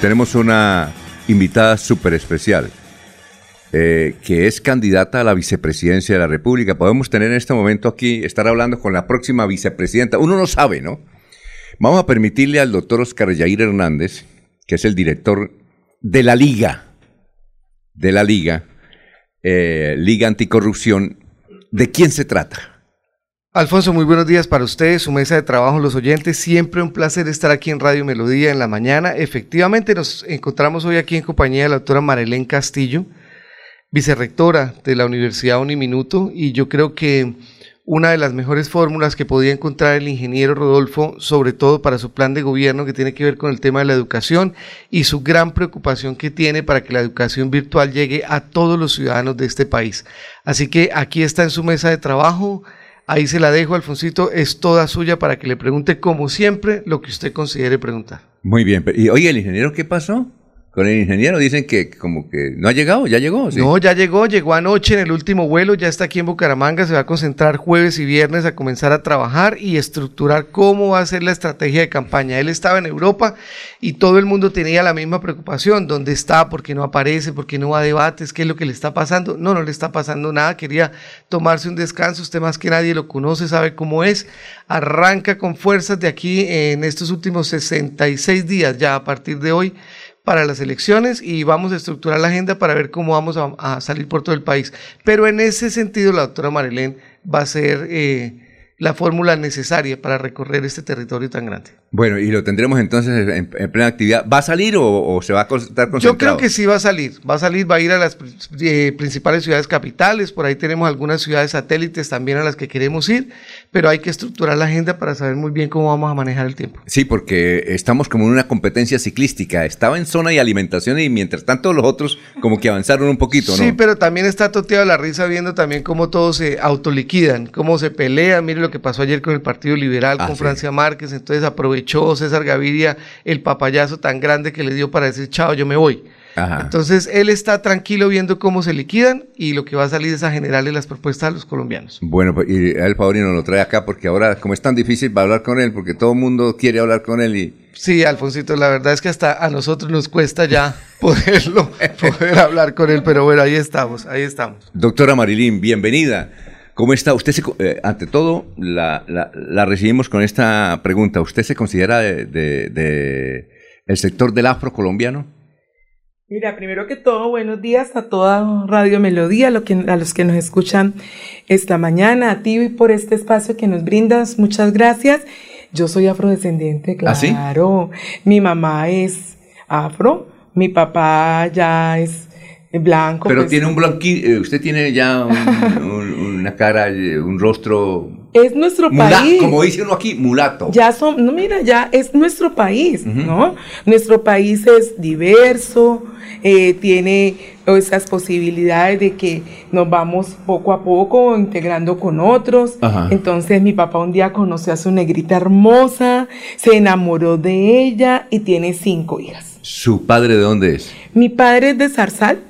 Tenemos una invitada súper especial, eh, que es candidata a la vicepresidencia de la República. Podemos tener en este momento aquí, estar hablando con la próxima vicepresidenta. Uno no sabe, ¿no? Vamos a permitirle al doctor Oscar Yair Hernández, que es el director de la Liga, de la Liga, eh, Liga Anticorrupción, ¿de quién se trata? Alfonso, muy buenos días para ustedes, su mesa de trabajo, los oyentes. Siempre un placer estar aquí en Radio Melodía en la mañana. Efectivamente, nos encontramos hoy aquí en compañía de la doctora Marilén Castillo, vicerrectora de la Universidad Uniminuto, y yo creo que una de las mejores fórmulas que podía encontrar el ingeniero Rodolfo, sobre todo para su plan de gobierno que tiene que ver con el tema de la educación y su gran preocupación que tiene para que la educación virtual llegue a todos los ciudadanos de este país. Así que aquí está en su mesa de trabajo Ahí se la dejo, Alfonsito, es toda suya para que le pregunte, como siempre, lo que usted considere preguntar. Muy bien, y oye, ¿el ingeniero qué pasó? Con el ingeniero dicen que como que no ha llegado, ya llegó. No, ya llegó, llegó anoche en el último vuelo, ya está aquí en Bucaramanga, se va a concentrar jueves y viernes a comenzar a trabajar y estructurar cómo va a ser la estrategia de campaña. Él estaba en Europa y todo el mundo tenía la misma preocupación, ¿dónde está? ¿Por qué no aparece? ¿Por qué no va a debates? ¿Qué es lo que le está pasando? No, no le está pasando nada, quería tomarse un descanso, usted más que nadie lo conoce, sabe cómo es, arranca con fuerzas de aquí en estos últimos 66 días ya a partir de hoy para las elecciones y vamos a estructurar la agenda para ver cómo vamos a, salir por todo el país. Pero en ese sentido, la doctora Marilén va a ser eh, la fórmula necesaria para recorrer este territorio tan grande. Bueno, y lo tendremos entonces en, plena actividad. ¿Va a salir o, se va a estar concentrado? Yo creo que sí va a salir. Va a salir, va a ir a las eh, principales ciudades capitales. Por ahí tenemos algunas ciudades satélites también a las que queremos ir, pero hay que estructurar la agenda para saber muy bien cómo vamos a manejar el tiempo. Sí, porque estamos como en una competencia ciclística. Estaba en zona y alimentación y mientras tanto los otros como que avanzaron un poquito, ¿no? Sí, pero también está toteado la risa viendo también cómo todos se autoliquidan, cómo se pelean. Mire lo que pasó ayer con el Partido Liberal, ah, con Francia Márquez. Entonces aprovechó César Gaviria el papayazo tan grande que le dio para decir, chao, yo me voy. Entonces él está tranquilo viendo cómo se liquidan y lo que va a salir es a generarle las propuestas a los colombianos. Bueno, pues, y el Favorino lo trae acá porque ahora, como es tan difícil para hablar con él, porque todo el mundo quiere hablar con él y... Sí, Alfonsito, la verdad es que hasta a nosotros nos cuesta ya poderlo, poder hablar con él, pero bueno, ahí estamos, ahí estamos. Doctora Marilín, bienvenida. ¿Cómo está? Usted, eh, ante todo, la, recibimos con esta pregunta. ¿Usted se considera de, el sector del afro colombiano? Mira, primero que todo, buenos días a toda Radio Melodía, a, los que nos escuchan esta mañana, a ti y por este espacio que nos brindas. Muchas gracias. Yo soy afrodescendiente, ¿Ah, claro. Mi mamá es afro, mi papá ya es blanco. Pero pues, tiene un blanquito, eh, usted tiene ya una cara, eh, un rostro. Es nuestro país. Como dice uno aquí, mulato. Ya son, no, mira, ya es nuestro país, ¿no? Nuestro país es diverso, eh, tiene esas posibilidades de que nos vamos poco a poco integrando con otros. Entonces mi papá un día conoció a su negrita hermosa, se enamoró de ella y tiene cinco hijas. ¿Su padre de dónde es? Mi padre es de Zarzal,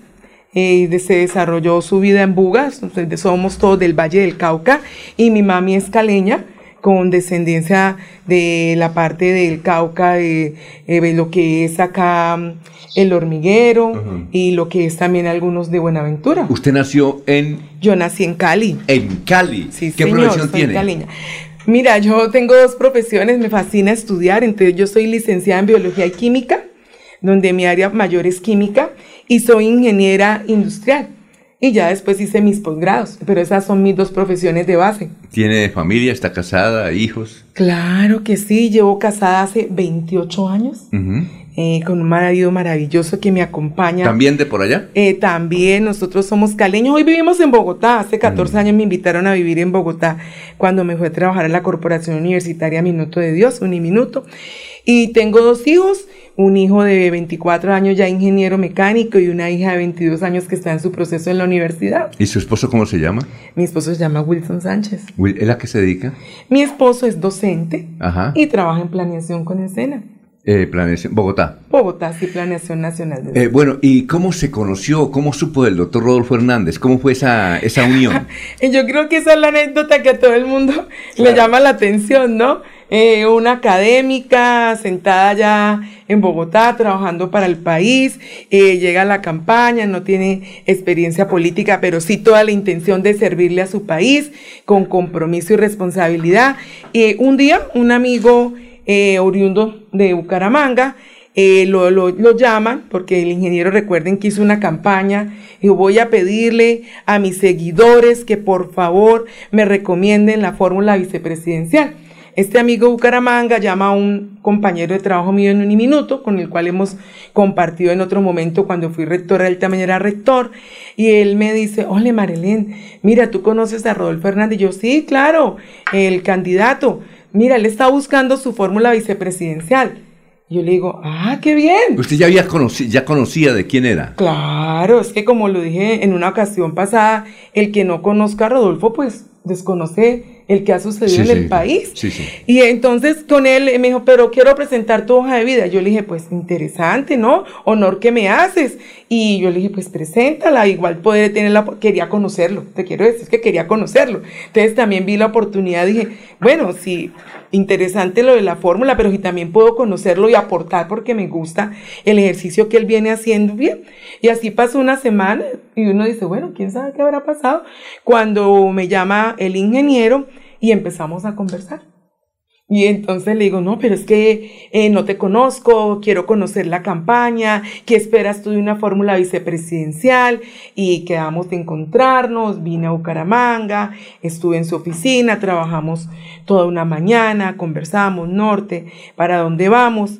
eh, se desarrolló su vida en Bugas, somos todos del Valle del Cauca, y mi mami es caleña, con descendencia de la parte del Cauca, de, eh, lo que es acá mm, el hormiguero y lo que es también algunos de Buenaventura. ¿Usted nació en...? Yo nací en Cali. ¿En Cali? Sí, ¿Qué profesión tiene? Mira, yo tengo dos profesiones, me fascina estudiar, entonces yo soy licenciada en Biología y Química, donde mi área mayor es química, y soy ingeniera industrial. Y ya después hice mis posgrados, pero esas son mis dos profesiones de base. ¿Tiene familia? ¿Está casada? ¿Hijos? Claro que sí, llevo casada hace 28 años. Eh, con un marido maravilloso que me acompaña. ¿También de por allá? Eh, también, nosotros somos caleños. Hoy vivimos en Bogotá. Hace 14 años me invitaron a vivir en Bogotá cuando me fui a trabajar en la Corporación Universitaria Minuto de Dios, Uniminuto. Y tengo dos hijos un hijo de 24 años ya ingeniero mecánico y una hija de 22 años que está en su proceso en la universidad. ¿Y su esposo cómo se llama? Mi esposo se llama Wilson Sánchez. ¿Él a qué se dedica? Mi esposo es docente y trabaja en planeación con escena. Eh, planeación, Bogotá. Bogotá, sí, Planeación Nacional. De eh, bueno, ¿y cómo se conoció, cómo supo del doctor Rodolfo Hernández? ¿Cómo fue esa, esa unión? Yo creo que esa es la anécdota que a todo el mundo le llama la atención, ¿no? Eh, una académica sentada ya en Bogotá, trabajando para el país, eh, llega a la campaña, no tiene experiencia política, pero sí toda la intención de servirle a su país con compromiso y responsabilidad. Y un día, un amigo eh, oriundo de Bucaramanga, lo, lo, lo, llaman, porque el ingeniero recuerden que hizo una campaña y voy a pedirle a mis seguidores que por favor me recomienden la fórmula vicepresidencial. Este amigo Bucaramanga llama a un compañero de trabajo mío en un minuto, con el cual hemos compartido en otro momento cuando fui rectora, él también era rector, y él me dice, hola Marilén, mira, ¿tú conoces a Rodolfo Hernández? Y yo, sí, claro, el candidato. Mira, él está buscando su fórmula vicepresidencial. Yo le digo, ah, qué bien. ¿Usted ya, había conocido, ya conocía de quién era? Claro, es que como lo dije en una ocasión pasada, el que no conozca a Rodolfo, pues desconoce el que ha sucedido en el país. Y entonces con él me dijo, pero quiero presentar tu hoja de vida. Yo le dije, pues interesante, ¿no? Honor que me haces. Y yo le dije, pues preséntala, igual poder tenerla, quería conocerlo, te quiero decir que quería conocerlo. Entonces también vi la oportunidad, dije, bueno, sí, interesante lo de la fórmula, pero si también puedo conocerlo y aportar porque me gusta el ejercicio que él viene haciendo bien. Y así pasó una semana y uno dice, bueno, ¿quién sabe qué habrá pasado? Cuando me llama el ingeniero y empezamos a conversar. Y entonces le digo, no, pero es que eh, no te conozco, quiero conocer la campaña, ¿qué esperas tú de una fórmula vicepresidencial? Y quedamos de encontrarnos, vine a Bucaramanga, estuve en su oficina, trabajamos toda una mañana, conversamos norte, para dónde vamos,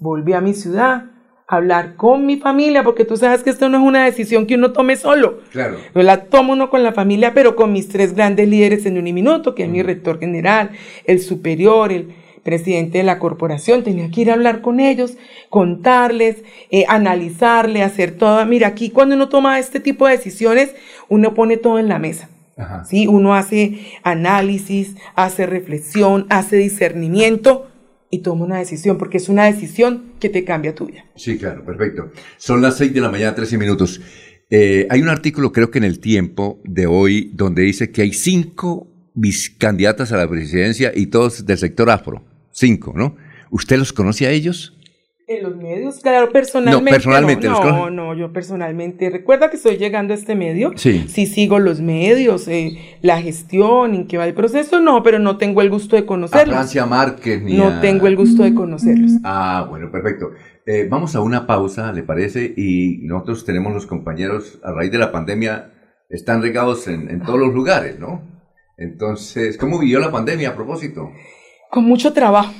volví a mi ciudad, hablar con mi familia, porque tú sabes que esto no es una decisión que uno tome solo. Claro. Yo la tomo uno con la familia, pero con mis tres grandes líderes en Uniminuto, que es mi rector general, el superior, el presidente de la corporación. Tenía que ir a hablar con ellos, contarles, eh, analizarle, hacer todo. Mira, aquí cuando uno toma este tipo de decisiones, uno pone todo en la mesa. ¿sí? Uno hace análisis, hace reflexión, hace discernimiento y toma una decisión, porque es una decisión que te cambia tu vida. Sí, claro, perfecto. Son las 6 de la mañana, 13 minutos. Eh, hay un artículo, creo que en el tiempo de hoy, donde dice que hay cinco candidatas a la presidencia y todos del sector afro. Cinco, ¿no? ¿Usted los conoce a ellos? En los medios, claro, personalmente. No, personalmente. No, no, yo personalmente. Recuerda que estoy llegando a este medio. Sí. Sí sigo los medios, eh, la gestión, en qué va el proceso, no, pero no tengo el gusto de conocerlos. A Francia Márquez ni No tengo el gusto de conocerlos. Ah, bueno, perfecto. Eh, vamos a una pausa, ¿le parece? Y nosotros tenemos los compañeros, a raíz de la pandemia, están regados en, en todos los lugares, ¿no? Entonces, ¿cómo vivió la pandemia a propósito? Con mucho trabajo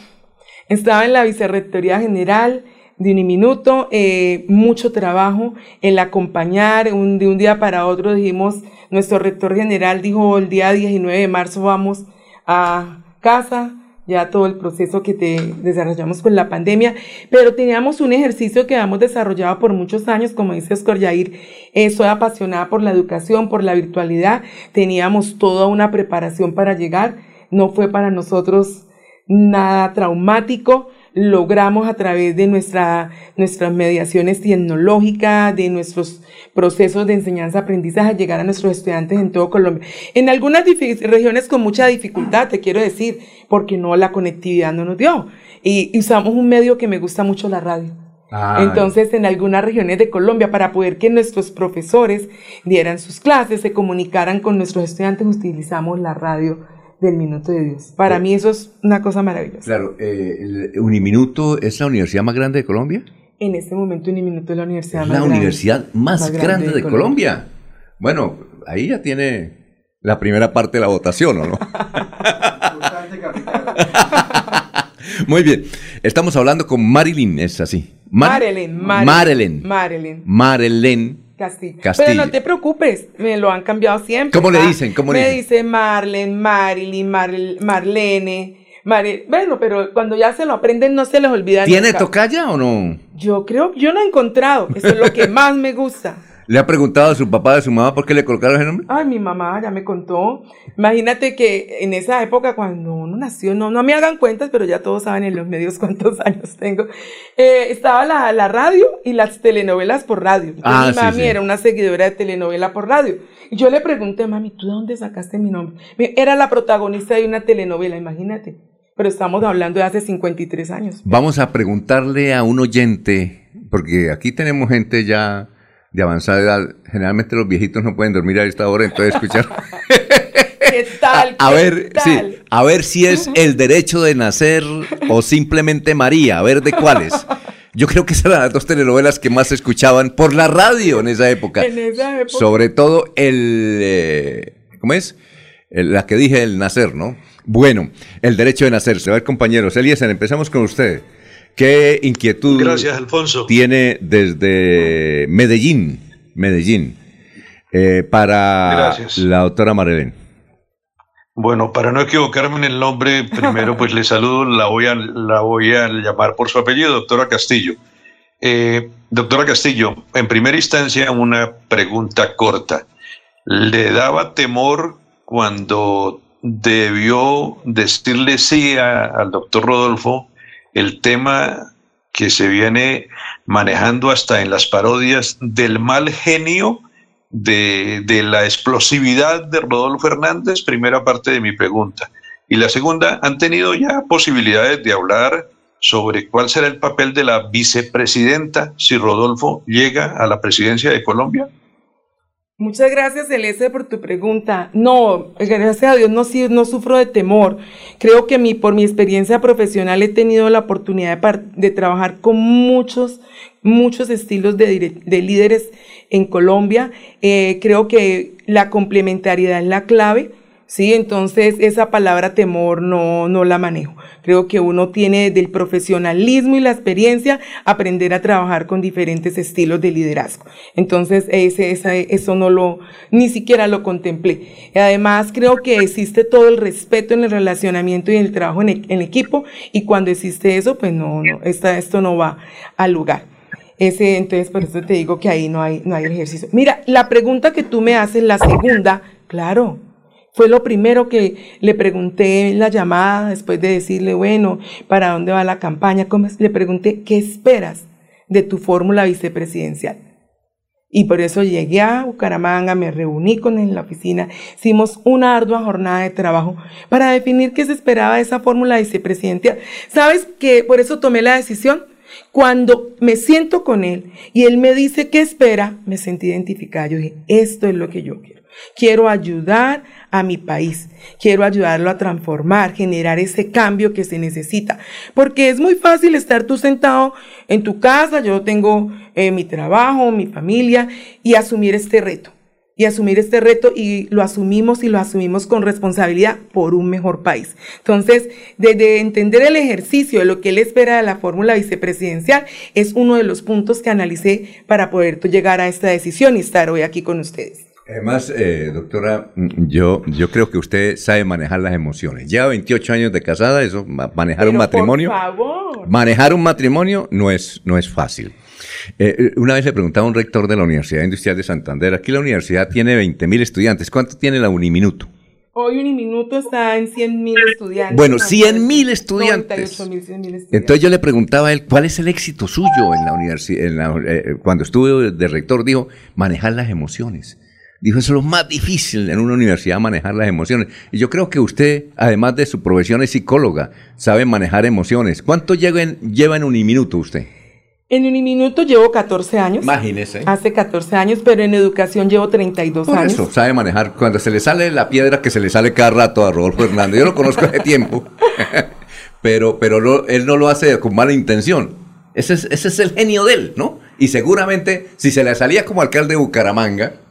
estaba en la Vicerrectoría General de Uniminuto, eh, mucho trabajo, el acompañar, de un día para otro dijimos, nuestro rector general dijo el día 19 de marzo vamos a casa, ya todo el proceso que te desarrollamos con la pandemia, pero teníamos un ejercicio que hemos desarrollado por muchos años, como dice Oscar Yair, eh, soy apasionada por la educación, por la virtualidad, teníamos toda una preparación para llegar, no fue para nosotros nada traumático, logramos a través de nuestra, nuestras mediaciones tecnológicas, de nuestros procesos de enseñanza-aprendizaje, llegar a nuestros estudiantes en todo Colombia. En algunas regiones con mucha dificultad, te quiero decir, porque no la conectividad no nos dio. Y usamos un medio que me gusta mucho, la radio. Ah, Entonces, en algunas regiones de Colombia, para poder que nuestros profesores dieran sus clases, se comunicaran con nuestros estudiantes, utilizamos la radio del Minuto de Dios. Para mí eso es una cosa maravillosa. Claro, eh, ¿Uniminuto es la universidad más grande de Colombia? En este momento Uniminuto es la universidad más grande. La universidad más, grande, de, Colombia. Bueno, ahí ya tiene la primera parte de la votación, ¿o no? Muy bien. Estamos hablando con Marilyn, es así. Marilyn, Marilyn. Marilyn. Marilyn. Castillo. Pero no te preocupes, me lo han cambiado siempre. ¿Cómo le dicen? ¿Cómo me le dice Marlene, Marilyn, Marlene. bueno, pero cuando ya se lo aprenden no se les olvida. ¿Tiene tocaya o no? Yo creo, yo no he encontrado. Eso es lo que más me gusta. ¿Le ha preguntado a su papá, a su mamá, por qué le colocaron ese nombre? Ay, mi mamá ya me contó. Imagínate que en esa época, cuando uno nació, no, no me hagan cuentas, pero ya todos saben en los medios cuántos años tengo. Eh, estaba la, la, radio y las telenovelas por radio. ah, mi mami era una seguidora de telenovela por radio. Y yo le pregunté, mami, ¿tú de dónde sacaste mi nombre? Era la protagonista de una telenovela, imagínate. pero estamos hablando de hace 53 años. Vamos a preguntarle a un oyente, porque aquí tenemos gente ya de avanzada edad. Generalmente los viejitos no pueden dormir a esta hora, entonces escuchar. ¿Qué tal? A, ver, sí, a ver si es el derecho de nacer o simplemente María, a ver de cuáles. Yo creo que esas eran las dos telenovelas que más se escuchaban por la radio en esa época. En esa época. Sobre todo el, eh, ¿cómo es? El- la que dije, el nacer, ¿no? Bueno, el derecho de nacer. A ver, compañeros, Eliezer, empezamos con usted. ¿Qué inquietud Gracias, Alfonso. tiene desde Medellín, Medellín, eh, para Gracias. la doctora Marilén? Bueno, para no equivocarme en el nombre, primero pues le saludo, la voy a, la voy a llamar por su apellido, doctora Castillo. Eh, doctora Castillo, en primera instancia una pregunta corta. ¿Le daba temor cuando debió decirle sí a- al doctor Rodolfo el tema que se viene manejando hasta en las parodias del mal genio de, de la explosividad de Rodolfo Hernández, primera parte de mi pregunta. Y la segunda, ¿han tenido ya posibilidades de hablar sobre cuál será el papel de la vicepresidenta si Rodolfo llega a la presidencia de Colombia? Muchas gracias, Celeste, por tu pregunta. No, gracias a Dios no, no sufro de temor. Creo que mi, por mi experiencia profesional he tenido la oportunidad de, trabajar con muchos, muchos estilos de líderes en Colombia. Eh, creo que la complementariedad es la clave. Sí, entonces esa palabra temor no, no la manejo. Creo que uno tiene del profesionalismo y la experiencia aprender a trabajar con diferentes estilos de liderazgo. Entonces ese, esa- eso no lo, ni siquiera lo contemplé. Además creo que existe todo el respeto en el relacionamiento y el trabajo en, e- en equipo y cuando existe eso, pues no, no, esta, esto no va al lugar. Ese, entonces, por eso te digo que ahí no hay, no hay ejercicio. Mira, la pregunta que tú me haces, la segunda, claro, fue lo primero que le pregunté en la llamada, después de decirle, bueno, ¿para dónde va la campaña? Le pregunté, ¿qué esperas de tu fórmula vicepresidencial? Y por eso llegué a Bucaramanga, me reuní con él en la oficina, hicimos una ardua jornada de trabajo para definir qué se esperaba de esa fórmula vicepresidencial. ¿Sabes que por eso tomé la decisión? Cuando me siento con él y él me dice qué espera, me sentí identificada. Yo dije, esto es lo que yo quiero. Quiero ayudar a mi país, quiero ayudarlo a transformar, generar ese cambio que se necesita. Porque es muy fácil estar tú sentado en tu casa, yo tengo eh, mi trabajo, mi familia, y asumir este reto. Y asumir este reto y lo asumimos y lo asumimos con responsabilidad por un mejor país. Entonces, desde entender el ejercicio de lo que él espera de la fórmula vicepresidencial, es uno de los puntos que analicé para poder llegar a esta decisión y estar hoy aquí con ustedes. Además, eh, doctora, mm, yo, yo creo que usted sabe manejar las emociones. Lleva 28 años de casada, eso, ma- manejar un matrimonio. Por favor. Manejar un matrimonio no es, no es fácil. Eh, eh, una vez le preguntaba a un rector de la Universidad Industrial de Santander, aquí la universidad tiene 20 mil estudiantes, ¿cuánto tiene la Uniminuto? Hoy Uniminuto está en 100 mil estudiantes. Bueno, 100.000 estudiantes. 98 mil, 100 mil estudiantes. Entonces yo le preguntaba a él, ¿cuál es el éxito suyo en la universidad? cuando estuve de rector, dijo, manejar las emociones. Dijo, eso es lo más difícil en una universidad, manejar las emociones. Y yo creo que usted, además de su profesión, es psicóloga, sabe manejar emociones. ¿Cuánto lleva en, lleva en Uniminuto usted? En Uniminuto llevo 14 años. Imagínese. Hace 14 años, pero en educación llevo 32 Por años. eso, sabe manejar. Cuando se le sale la piedra que se le sale cada rato a Rodolfo Hernández. Yo lo conozco hace tiempo. pero pero él no lo hace con mala intención. Ese es, ese es el genio de él, ¿no? Y seguramente, si se le salía como alcalde de Bucaramanga,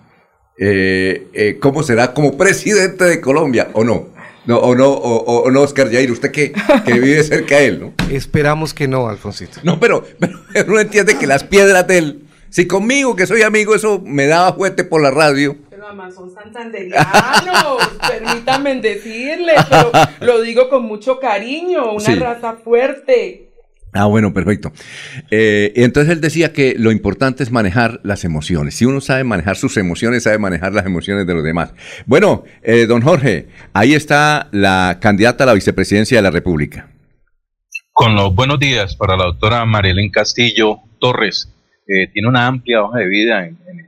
eh, eh, ¿cómo será como presidente de Colombia? ¿O no? No, o no, o, o- o no, Oscar Jair, usted que, que vive cerca de él, ¿no? Esperamos que no, Alfonsito. No, pero, pero uno entiende que las piedras de él, si conmigo, que soy amigo, eso me daba juguete por la radio, Pero además son santanderianos, permítanme decirle, pero lo digo con mucho cariño, una Sí. raza fuerte. Ah, bueno, perfecto. Eh, entonces él decía que lo importante es manejar las emociones. Si uno sabe manejar sus emociones, sabe manejar las emociones de los demás. Bueno, eh, don Jorge, ahí está la candidata a la vicepresidencia de la República. Con los buenos días para la doctora Marilyn Castillo Torres. Tiene una amplia hoja de vida en el-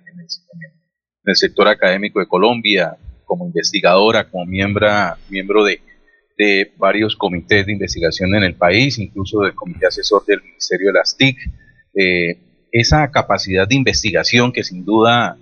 en el sector académico de Colombia, como investigadora, como miembro, miembro de, de varios comités de investigación en el país, incluso del comité asesor del Ministerio de las TIC. Eh, esa capacidad de investigación que sin duda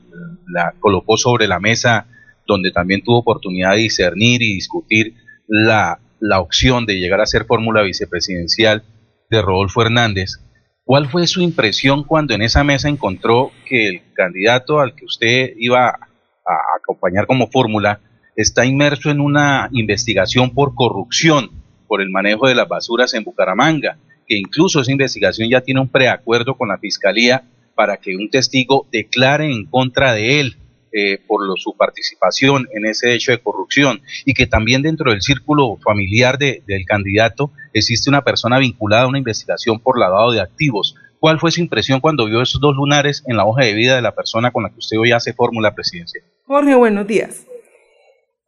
la colocó sobre la mesa, donde también tuvo oportunidad de discernir y discutir la, la opción de llegar a ser fórmula vicepresidencial de Rodolfo Hernández. ¿Cuál fue su impresión cuando en esa mesa encontró que el candidato al que usted iba a acompañar como fórmula está inmerso en una investigación por corrupción por el manejo de las basuras en Bucaramanga, que incluso esa investigación ya tiene un preacuerdo con la Fiscalía para que un testigo declare en contra de él eh, por su participación en ese hecho de corrupción y que también dentro del círculo familiar del candidato existe una persona vinculada a una investigación por lavado de activos. ¿Cuál fue su impresión cuando vio esos dos lunares en la hoja de vida de la persona con la que usted hoy hace fórmula presidencia? Jorge, buenos días.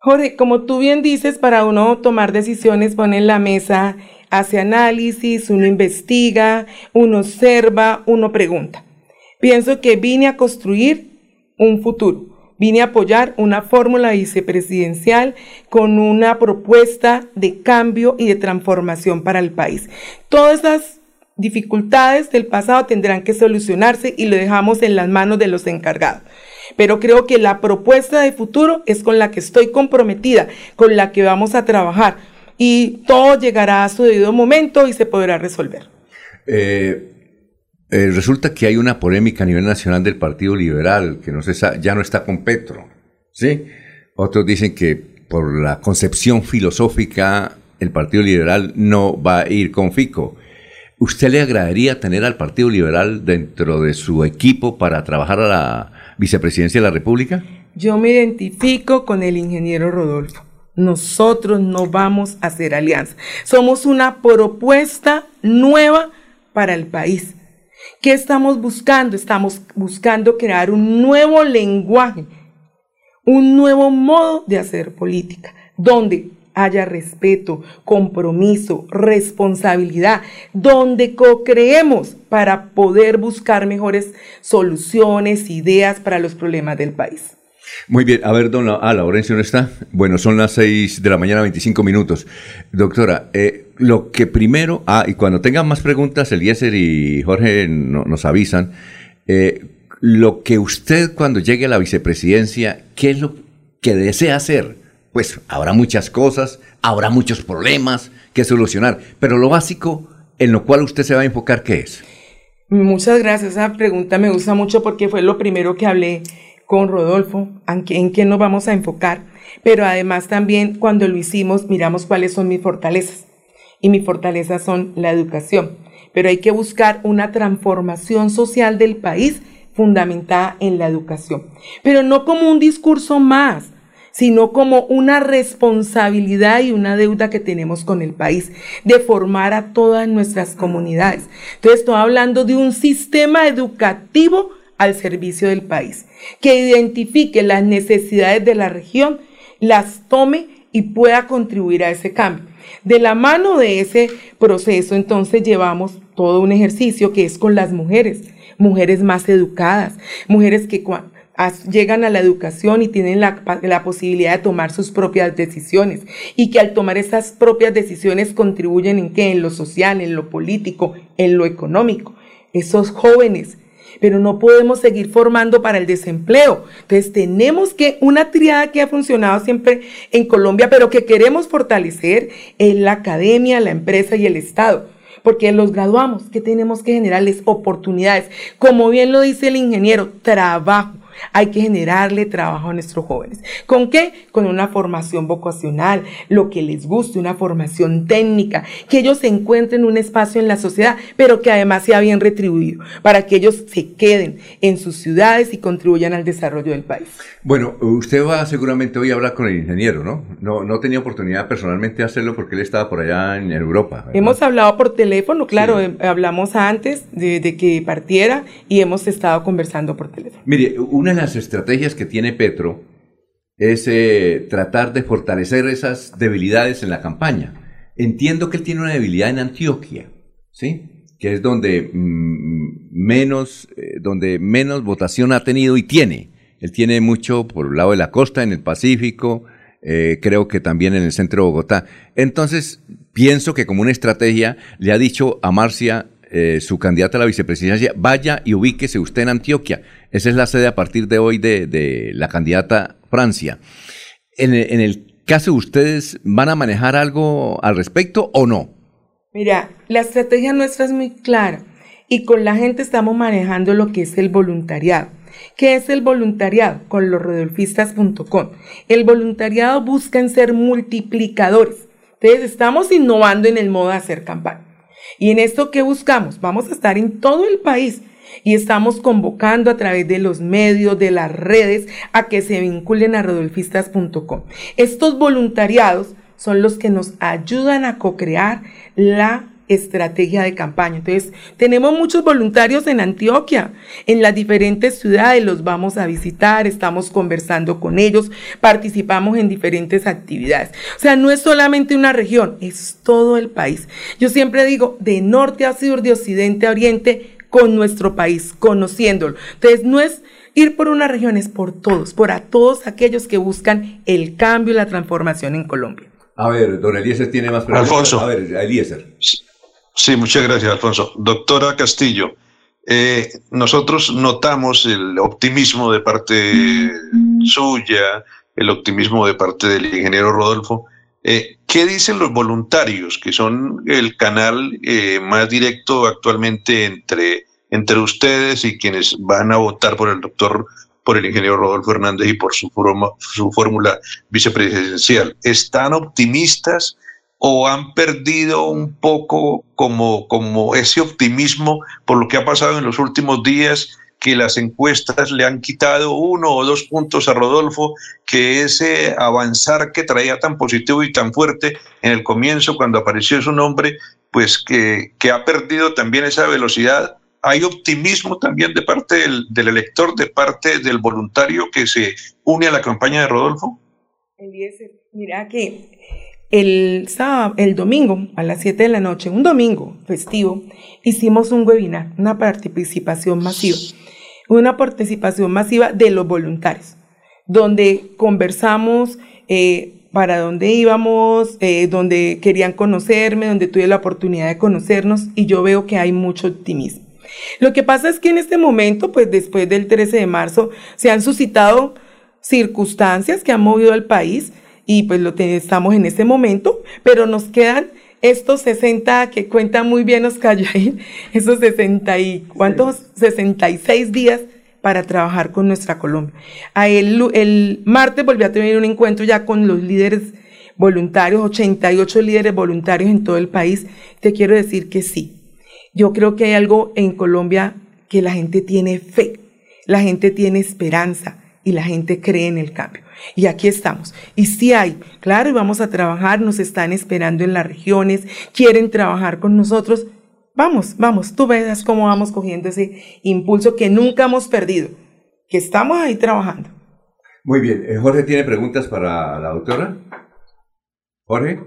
Jorge, como tú bien dices, para uno tomar decisiones pone en la mesa, hace análisis, uno investiga, uno observa, uno pregunta. Pienso que vine a construir un futuro. Vine a apoyar una fórmula vicepresidencial con una propuesta de cambio y de transformación para el país. Todas las dificultades del pasado tendrán que solucionarse y lo dejamos en las manos de los encargados. Pero creo que la propuesta de futuro es con la que estoy comprometida, con la que vamos a trabajar y todo llegará a su debido momento y se podrá resolver. Eh, eh, resulta que hay una polémica a nivel nacional del Partido Liberal, que no se ya no está con Petro, ¿sí? Otros dicen que por la concepción filosófica el Partido Liberal no va a ir con Fico. ¿Usted le agradaría tener al Partido Liberal dentro de su equipo para trabajar a la vicepresidencia de la República? Yo me identifico con el ingeniero Rodolfo. Nosotros no vamos a hacer alianza. Somos una propuesta nueva para el país. ¿Qué estamos buscando? Estamos buscando crear un nuevo lenguaje, un nuevo modo de hacer política, donde haya respeto, compromiso, responsabilidad, donde co-creemos para poder buscar mejores soluciones, ideas para los problemas del país. Muy bien, a ver, don ah, Laurencio no está. Bueno, son las 6 de la mañana, 25 minutos. Doctora, eh, lo que primero, ah, y cuando tengan más preguntas, Eliezer y Jorge nos avisan. Eh, lo que usted cuando llegue a la vicepresidencia, ¿qué es lo que desea hacer? Pues habrá muchas cosas, habrá muchos problemas que solucionar, pero lo básico en lo cual usted se va a enfocar, ¿qué es? Muchas gracias, esa pregunta me gusta mucho porque fue lo primero que hablé con Rodolfo, en qué nos vamos a enfocar, pero además también cuando lo hicimos miramos cuáles son mis fortalezas. Y mis fortalezas son la educación, pero hay que buscar una transformación social del país fundamentada en la educación, pero no como un discurso más, sino como una responsabilidad y una deuda que tenemos con el país de formar a todas nuestras comunidades. Entonces estoy hablando de un sistema educativo al servicio del país, que identifique las necesidades de la región, las tome y pueda contribuir a ese cambio. De la mano de ese proceso, entonces llevamos todo un ejercicio que es con las mujeres, mujeres más educadas, mujeres que llegan a la educación y tienen la, posibilidad de tomar sus propias decisiones y que al tomar esas propias decisiones contribuyen en qué, en lo social, en lo político, en lo económico. Esos jóvenes pero no podemos seguir formando para el desempleo. Entonces tenemos que, una triada que ha funcionado siempre en Colombia, pero que queremos fortalecer, en la academia, la empresa y el Estado. Porque los graduamos, que tenemos que generarles oportunidades. Como bien lo dice el ingeniero, trabajo hay que generarle trabajo a nuestros jóvenes. ¿Con qué? Con una formación vocacional, lo que les guste, una formación técnica, que ellos encuentren un espacio en la sociedad, pero que además sea bien retribuido, para que ellos se queden en sus ciudades y contribuyan al desarrollo del país. Bueno, usted va seguramente hoy a hablar con el ingeniero, ¿no? No, no tenía oportunidad personalmente de hacerlo porque él estaba por allá en Europa. Hemos hablado por teléfono, claro, eh, hablamos antes de, de que partiera y hemos estado conversando por teléfono. Mire, una de las estrategias que tiene Petro es eh, tratar de fortalecer esas debilidades en la campaña. Entiendo que él tiene una debilidad en Antioquia, ¿sí? Que es donde mm, menos, eh, donde menos votación ha tenido y tiene. Él tiene mucho por el lado de la costa, en el Pacífico, eh, creo que también en el centro de Bogotá. Entonces, pienso que como una estrategia le ha dicho a Marcia, su candidata a la vicepresidencia, vaya y ubíquese usted en Antioquia. Esa es la sede a partir de hoy de, la candidata Francia. En el caso de ustedes, ¿van a manejar algo al respecto o no? Mira, la estrategia nuestra es muy clara y con la gente estamos manejando lo que es el voluntariado. ¿Qué es el voluntariado? Con los rodolfistas.com. El voluntariado busca en ser multiplicadores. Entonces estamos innovando en el modo de hacer campaña. ¿Y en esto qué buscamos? Vamos a estar en todo el país y estamos convocando a través de los medios, de las redes, a que se vinculen a rodolfistas.com. Estos voluntariados son los que nos ayudan a co-crear la estrategia de campaña. Entonces, tenemos muchos voluntarios en Antioquia, en las diferentes ciudades, los vamos a visitar, estamos conversando con ellos, participamos en diferentes actividades. O sea, no es solamente una región, es todo el país. Yo siempre digo, de norte a sur, de occidente a oriente, con nuestro país, conociéndolo. Entonces, no es ir por una región, es por todos, por a todos aquellos que buscan el cambio y la transformación en Colombia. A ver, don Eliezer tiene más preguntas. Alfonso. A ver, Eliezer. Sí, muchas gracias, Alfonso. Doctora Castillo, eh, nosotros notamos el optimismo de parte suya, el optimismo de parte del ingeniero Rodolfo. Eh, ¿Qué dicen los voluntarios, que son el canal eh, más directo actualmente entre, entre ustedes y quienes van a votar por el doctor, por el ingeniero Rodolfo Hernández y por su, su fórmula vicepresidencial? ¿Están optimistas? o han perdido un poco como, como ese optimismo por lo que ha pasado en los últimos días, que las encuestas le han quitado uno o dos puntos a Rodolfo, que ese avanzar que traía tan positivo y tan fuerte en el comienzo cuando apareció su nombre, pues que, que ha perdido también esa velocidad. ¿Hay optimismo también de parte del, elector, de parte del voluntario que se une a la campaña de Rodolfo? Mira que el, sábado, el domingo a las 7 de la noche, un domingo festivo, hicimos un webinar, una participación masiva, una participación masiva de los voluntarios, donde conversamos eh, para dónde íbamos, eh, donde querían conocerme, donde tuve la oportunidad de conocernos y yo veo que hay mucho optimismo. Lo que pasa es que en este momento, pues después del 13 de marzo, se han suscitado circunstancias que han movido al país, y pues lo estamos en este momento, pero nos quedan estos 60 que cuenta muy bien Oscar Yair, esos 60 y cuántos 66 días para trabajar con nuestra Colombia. A el, el martes volví a tener un encuentro ya con los líderes voluntarios, 88 líderes voluntarios en todo el país. Te quiero decir que sí. Yo creo que hay algo en Colombia que la gente tiene fe, la gente tiene esperanza y la gente cree en el cambio. Y aquí estamos. Y si hay, claro, y vamos a trabajar, nos están esperando en las regiones, quieren trabajar con nosotros. Vamos, vamos, tú veas cómo vamos cogiendo ese impulso que nunca hemos perdido, que estamos ahí trabajando. Muy bien, eh, Jorge tiene preguntas para la doctora. Jorge,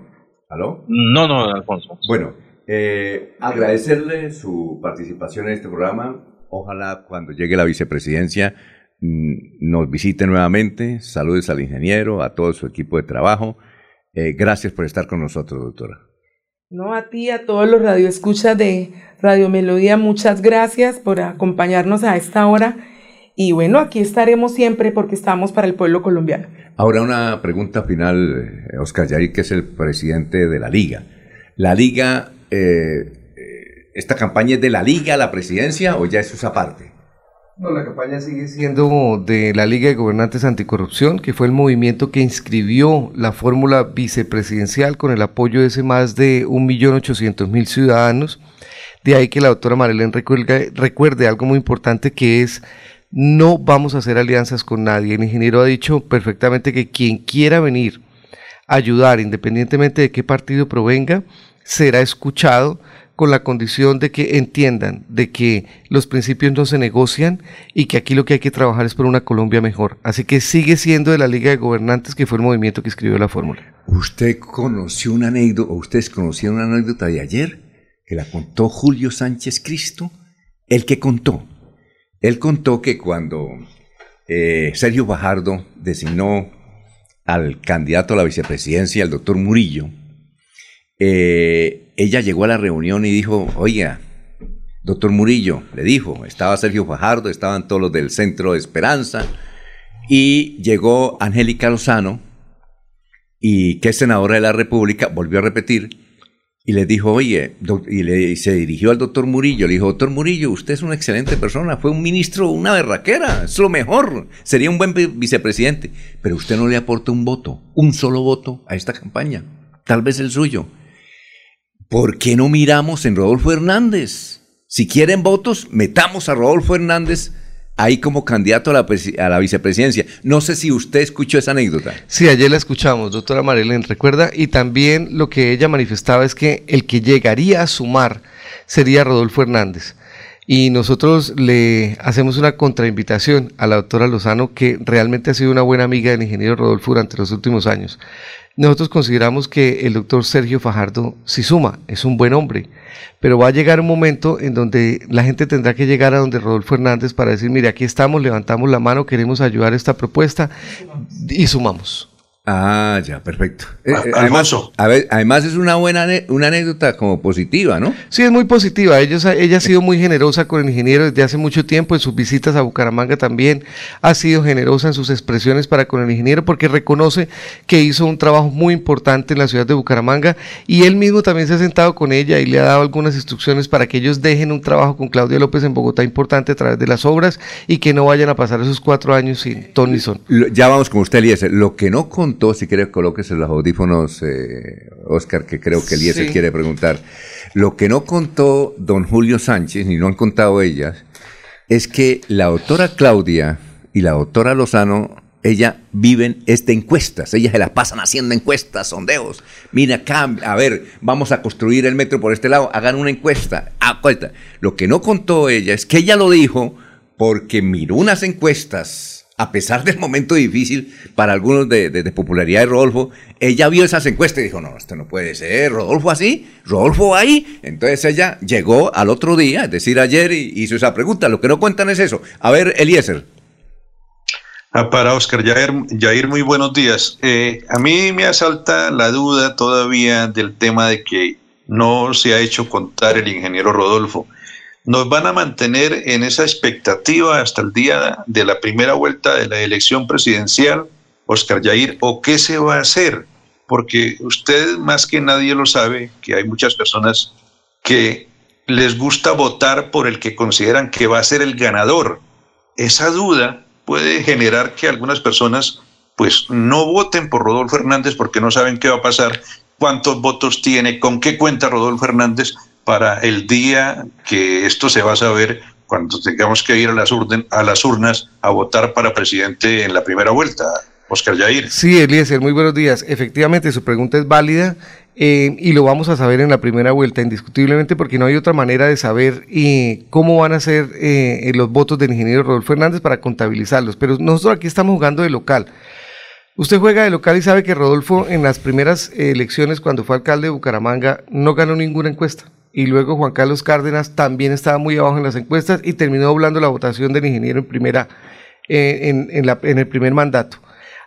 ¿aló? No, no, Alfonso. Bueno, eh, agradecerle su participación en este programa. Ojalá cuando llegue la vicepresidencia nos visite nuevamente. Saludos al ingeniero, a todo su equipo de trabajo. Eh, gracias por estar con nosotros, doctora. No, a ti, a todos los radioescuchas de Radio Melodía, muchas gracias por acompañarnos a esta hora. Y bueno, aquí estaremos siempre porque estamos para el pueblo colombiano. Ahora una pregunta final, eh, Oscar Yair, que es el presidente de la Liga. ¿La Liga, eh, esta campaña es de la Liga, la presidencia o ya es esa parte? La campaña sigue siendo de la Liga de Gobernantes Anticorrupción, que fue el movimiento que inscribió la fórmula vicepresidencial con el apoyo de ese más de 1.800.000 ciudadanos. De ahí que la doctora Marilén recuerde, recuerde algo muy importante que es no vamos a hacer alianzas con nadie. El ingeniero ha dicho perfectamente que quien quiera venir a ayudar, independientemente de qué partido provenga, será escuchado con la condición de que entiendan de que los principios no se negocian y que aquí lo que hay que trabajar es por una Colombia mejor. Así que sigue siendo de la Liga de Gobernantes que fue el movimiento que escribió la fórmula. ¿Usted conoció una anécdota, o ustedes conocieron una anécdota de ayer que la contó Julio Sánchez Cristo? El que contó. Él contó que cuando eh, Sergio Bajardo designó al candidato a la vicepresidencia, el doctor Murillo, eh, ella llegó a la reunión y dijo, oiga, doctor Murillo, le dijo, estaba Sergio Fajardo, estaban todos los del Centro de Esperanza, y llegó Angélica Lozano, y que es senadora de la República, volvió a repetir, y le dijo, oye, y, le, se dirigió al doctor Murillo, le dijo, doctor Murillo, usted es una excelente persona, fue un ministro, una berraquera, es lo mejor, sería un buen vicepresidente, pero usted no le aporta un voto, un solo voto a esta campaña, tal vez el suyo. ¿Por qué no miramos en Rodolfo Hernández? Si quieren votos, metamos a Rodolfo Hernández ahí como candidato a la, vicepresidencia. No sé si usted escuchó esa anécdota. Sí, ayer la escuchamos, doctora Marilén, recuerda, y también lo que ella manifestaba es que el que llegaría a sumar sería Rodolfo Hernández. Y nosotros le hacemos una contrainvitación a la doctora Lozano, que realmente ha sido una buena amiga del ingeniero Rodolfo durante los últimos años. Nosotros consideramos que el doctor Sergio Fajardo sí suma, es un buen hombre, pero va a llegar un momento en donde la gente tendrá que llegar a donde Rodolfo Hernández para decir, mire, aquí estamos, levantamos la mano, queremos ayudar a esta propuesta y sumamos. Ah, ya, perfecto. Eh, eh, además, a ver, además es una buena una anécdota como positiva, ¿no? Sí, es muy positiva. Ellos, ella ha sido muy generosa con el ingeniero desde hace mucho tiempo, en sus visitas a Bucaramanga también ha sido generosa en sus expresiones para con el ingeniero porque reconoce que hizo un trabajo muy importante en la ciudad de Bucaramanga y él mismo también se ha sentado con ella y le ha dado algunas instrucciones para que ellos dejen un trabajo con Claudia López en Bogotá importante a través de las obras y que no vayan a pasar esos cuatro años sin ton son. Ya vamos con usted, Eliezer. Lo que no contó si quiere colóquese los audífonos, eh, Oscar, que creo que Eliezer quiere preguntar. Lo que no contó don Julio Sánchez, ni no han contado ellas, es que la doctora Claudia y la doctora Lozano, ella viven este encuestas, ellas se las pasan haciendo encuestas, sondeos. Mira acá, a ver, vamos a construir el metro por este lado, hagan una encuesta. Ah, lo que no contó ella es que ella lo dijo porque miró unas encuestas a pesar del momento difícil para algunos de, popularidad de Rodolfo, ella vio esas encuestas y dijo, no, esto no puede ser, Rodolfo así, Rodolfo ahí. Entonces ella llegó al otro día, es decir, ayer, y hizo esa pregunta. Lo que no cuentan es eso. A ver, Eliezer. Ah, para Oscar Jair, muy buenos días. Eh, a mí me asalta la duda todavía del tema de que no se ha hecho contar el ingeniero Rodolfo nos van a mantener en esa expectativa hasta el día de la primera vuelta de la elección presidencial, Oscar Yair, o qué se va a hacer, porque usted más que nadie lo sabe, que hay muchas personas que les gusta votar por el que consideran que va a ser el ganador. Esa duda puede generar que algunas personas pues no voten por Rodolfo Hernández porque no saben qué va a pasar, cuántos votos tiene, con qué cuenta Rodolfo Hernández, para el día que esto se va a saber cuando tengamos que ir a las, a las urnas a votar para presidente en la primera vuelta. Oscar Yair. Sí, Eliezer, muy buenos días. Efectivamente, su pregunta es válida eh, y lo vamos a saber en la primera vuelta, indiscutiblemente, porque no hay otra manera de saber eh, cómo van a ser eh, los votos del ingeniero Rodolfo Hernández para contabilizarlos. Pero nosotros aquí estamos jugando de local. Usted juega de local y sabe que Rodolfo en las primeras elecciones, cuando fue alcalde de Bucaramanga, no ganó ninguna encuesta y luego Juan Carlos Cárdenas también estaba muy abajo en las encuestas y terminó doblando la votación del ingeniero en primera en, el primer mandato.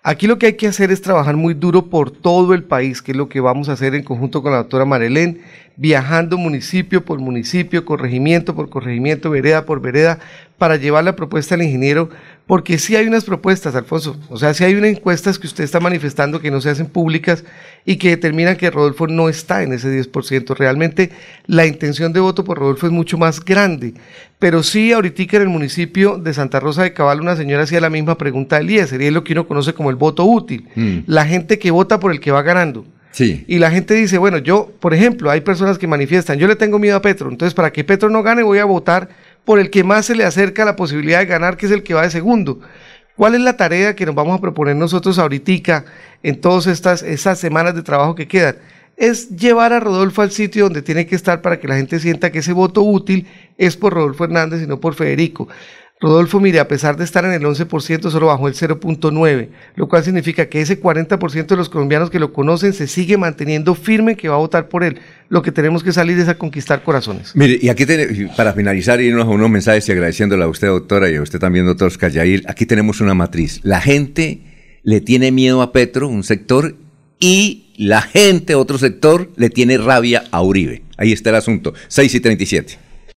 Aquí lo que hay que hacer es trabajar muy duro por todo el país, que es lo que vamos a hacer en conjunto con la doctora Marelén, viajando municipio por municipio, corregimiento por corregimiento, vereda por vereda, para llevar la propuesta al ingeniero porque sí hay unas propuestas, Alfonso, o sea, sí hay unas encuestas que usted está manifestando que no se hacen públicas y que determinan que Rodolfo no está en ese 10%. Realmente la intención de voto por Rodolfo es mucho más grande. Pero sí, ahorita en el municipio de Santa Rosa de Cabal, una señora hacía la misma pregunta a Elías, sería lo que uno conoce como el voto útil. Mm. La gente que vota por el que va ganando. Sí. Y la gente dice, bueno, yo, por ejemplo, hay personas que manifiestan, yo le tengo miedo a Petro, entonces para que Petro no gane voy a votar por el que más se le acerca la posibilidad de ganar, que es el que va de segundo. ¿Cuál es la tarea que nos vamos a proponer nosotros ahorita en todas estas, estas semanas de trabajo que quedan? Es llevar a Rodolfo al sitio donde tiene que estar para que la gente sienta que ese voto útil es por Rodolfo Hernández y no por Federico. Rodolfo, mire, a pesar de estar en el 11%, solo bajó el 0.9%, lo cual significa que ese 40% de los colombianos que lo conocen se sigue manteniendo firme que va a votar por él. Lo que tenemos que salir es a conquistar corazones. Mire, y aquí para finalizar, irnos a unos mensajes y agradeciéndole a usted, doctora, y a usted también, doctor Scayair, aquí tenemos una matriz. La gente le tiene miedo a Petro, un sector, y la gente, otro sector, le tiene rabia a Uribe. Ahí está el asunto. 6 y 37.